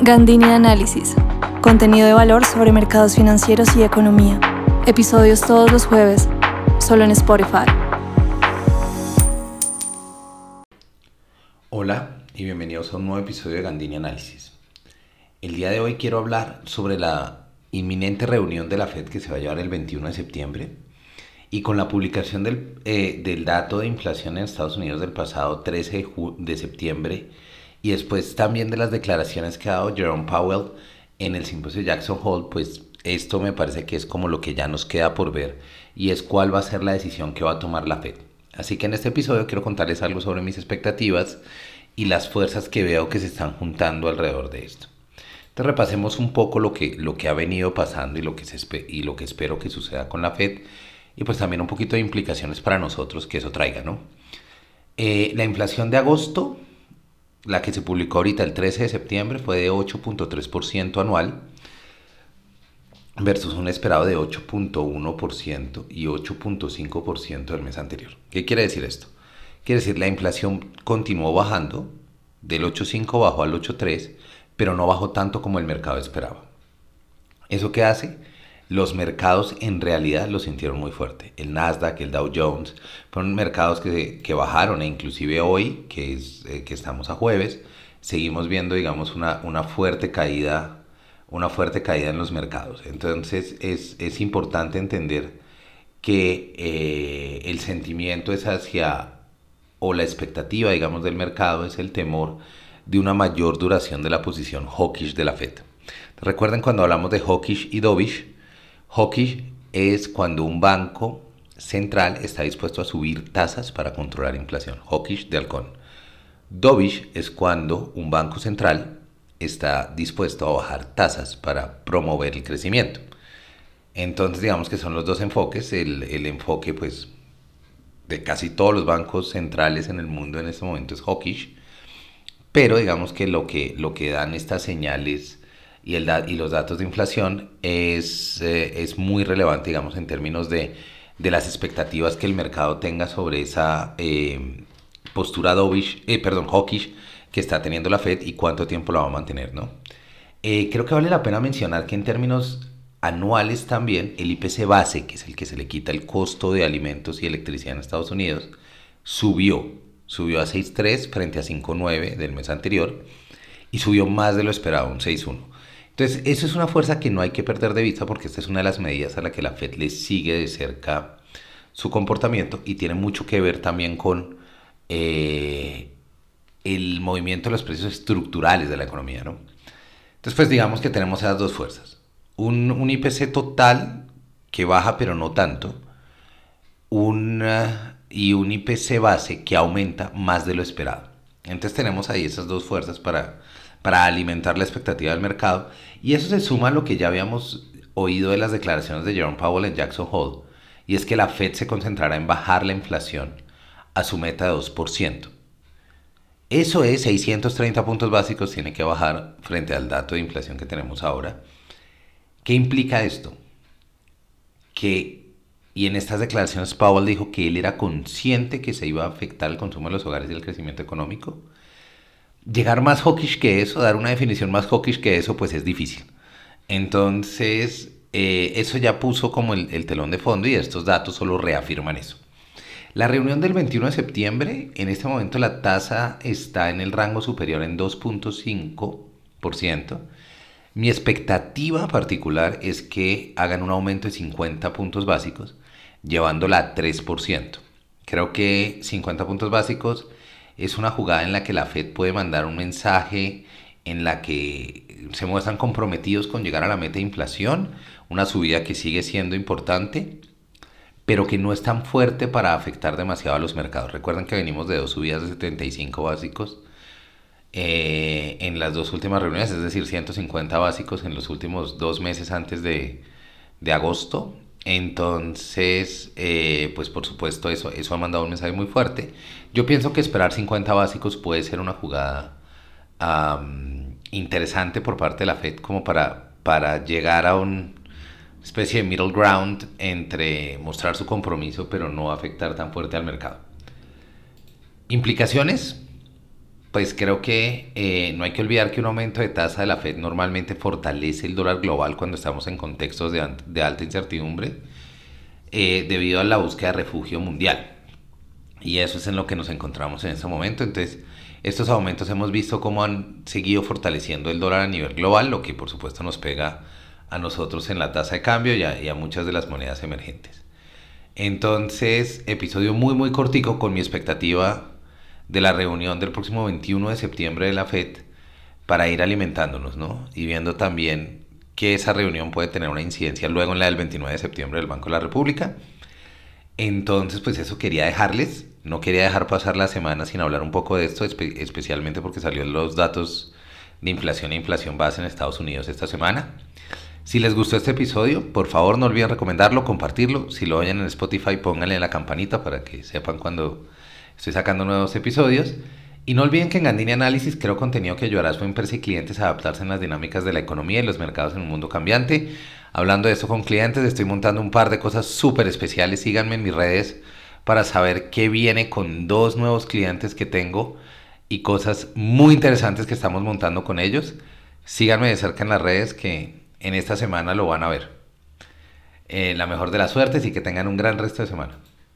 Gandini Análisis. Contenido de valor sobre mercados financieros y economía. Episodios todos los jueves, solo en Spotify. Hola y bienvenidos a un nuevo episodio de Gandini Análisis. El día de hoy quiero hablar sobre la inminente reunión de la Fed que se va a llevar el 21 de septiembre y con la publicación del, eh, del dato de inflación en Estados Unidos del pasado 13 de, de septiembre y después también de las declaraciones que ha dado Jerome Powell en el simposio Jackson Hole, pues esto me parece que es como lo que ya nos queda por ver y es cuál va a ser la decisión que va a tomar la Fed. Así que en este episodio quiero contarles algo sobre mis expectativas y las fuerzas que veo que se están juntando alrededor de esto. Entonces repasemos un poco lo que, lo que ha venido pasando y lo, que se y lo que espero que suceda con la Fed y pues también un poquito de implicaciones para nosotros que eso traiga, ¿no? Eh, la inflación de agosto la que se publicó ahorita el 13 de septiembre fue de 8.3% anual versus un esperado de 8.1% y 8.5% del mes anterior. ¿Qué quiere decir esto? Quiere decir la inflación continuó bajando, del 8.5 bajó al 8.3, pero no bajó tanto como el mercado esperaba. ¿Eso qué hace? Los mercados en realidad lo sintieron muy fuerte. El Nasdaq, el Dow Jones, fueron mercados que, que bajaron e inclusive hoy, que, es, eh, que estamos a jueves, seguimos viendo, digamos, una, una, fuerte caída, una fuerte caída en los mercados. Entonces es, es importante entender que eh, el sentimiento es hacia, o la expectativa, digamos, del mercado es el temor de una mayor duración de la posición hawkish de la Fed. Recuerden cuando hablamos de hawkish y dovish, Hawkish es cuando un banco central está dispuesto a subir tasas para controlar inflación. Hawkish de halcón. Dovish es cuando un banco central está dispuesto a bajar tasas para promover el crecimiento. Entonces digamos que son los dos enfoques. El, el enfoque pues de casi todos los bancos centrales en el mundo en este momento es hawkish. Pero digamos que lo que, lo que dan estas señales y, el y los datos de inflación es, eh, es muy relevante, digamos, en términos de, de, las expectativas que el mercado tenga sobre esa eh, postura dovish, eh, perdón, hawkish que está teniendo la Fed y cuánto tiempo la va a mantener, ¿no? creo que vale la pena mencionar que en términos anuales también el IPC base, que es el que se le quita el costo de alimentos y electricidad en Estados Unidos, subió, subió a 6.3 frente a 5.9 del mes anterior y subió más de lo esperado, un 6.1. Entonces, eso es una fuerza que no hay que perder de vista porque esta es una de las medidas a la que la Fed le sigue de cerca su comportamiento y tiene mucho que ver también con eh, el movimiento de los precios estructurales de la economía, ¿no? Entonces, pues digamos que tenemos esas dos fuerzas. Un, IPC total que baja pero no tanto, un, y un IPC base que aumenta más de lo esperado. Entonces tenemos ahí esas dos fuerzas para para alimentar la expectativa del mercado. Y eso se suma a lo que ya habíamos oído de las declaraciones de Jerome Powell en Jackson Hole, y es que la Fed se concentrará en bajar la inflación a su meta de 2%. Eso es 630 puntos básicos, tiene que bajar frente al dato de inflación que tenemos ahora. ¿Qué implica esto? Que, y en estas declaraciones Powell dijo que él era consciente que se iba a afectar el consumo de los hogares y el crecimiento económico, llegar más hawkish que eso, dar una definición más hawkish que eso, pues es difícil. Entonces, eh, eso ya puso como el, telón de fondo y estos datos solo reafirman eso. La reunión del 21 de septiembre, en este momento la tasa está en el rango superior en 2.5%. Mi expectativa particular es que hagan un aumento de 50 puntos básicos, llevándola a 3%. Creo que 50 puntos básicos es una jugada en la que la Fed puede mandar un mensaje en la que se muestran comprometidos con llegar a la meta de inflación, una subida que sigue siendo importante, pero que no es tan fuerte para afectar demasiado a los mercados. Recuerden que venimos de dos subidas de 75 básicos eh, en las dos últimas reuniones, es decir, 150 básicos en los últimos dos meses antes de, de agosto. Entonces, eh, pues por supuesto eso, eso ha mandado un mensaje muy fuerte. Yo pienso que esperar 50 básicos puede ser una jugada interesante por parte de la Fed como para, para llegar a una especie de middle ground entre mostrar su compromiso pero no afectar tan fuerte al mercado. Implicaciones, pues creo que eh, no hay que olvidar que un aumento de tasa de la Fed normalmente fortalece el dólar global cuando estamos en contextos de, de alta incertidumbre eh, debido a la búsqueda de refugio mundial. Y eso es en lo que nos encontramos en este momento. Entonces, estos aumentos hemos visto cómo han seguido fortaleciendo el dólar a nivel global, lo que por supuesto nos pega a nosotros en la tasa de cambio y a, y a muchas de las monedas emergentes. Entonces, episodio muy muy cortico con mi expectativa de la reunión del próximo 21 de septiembre de la FED para ir alimentándonos, ¿no? Y viendo también que esa reunión puede tener una incidencia luego en la del 29 de septiembre del Banco de la República. Entonces, pues eso quería dejarles. No quería dejar pasar la semana sin hablar un poco de esto, especialmente porque salieron los datos de inflación e inflación base en Estados Unidos esta semana. Si les gustó este episodio, por favor no olviden recomendarlo, compartirlo. Si lo oyen en Spotify, pónganle la campanita para que sepan cuando estoy sacando nuevos episodios. Y no olviden que en Gandini Análisis creo contenido que ayudará a su empresa y clientes a adaptarse en las dinámicas de la economía y los mercados en un mundo cambiante. Hablando de esto con clientes, estoy montando un par de cosas súper especiales. Síganme en mis redes para saber qué viene con dos nuevos clientes que tengo y cosas muy interesantes que estamos montando con ellos. Síganme de cerca en las redes que en esta semana lo van a ver. Eh, la mejor de las suertes y que tengan un gran resto de semana.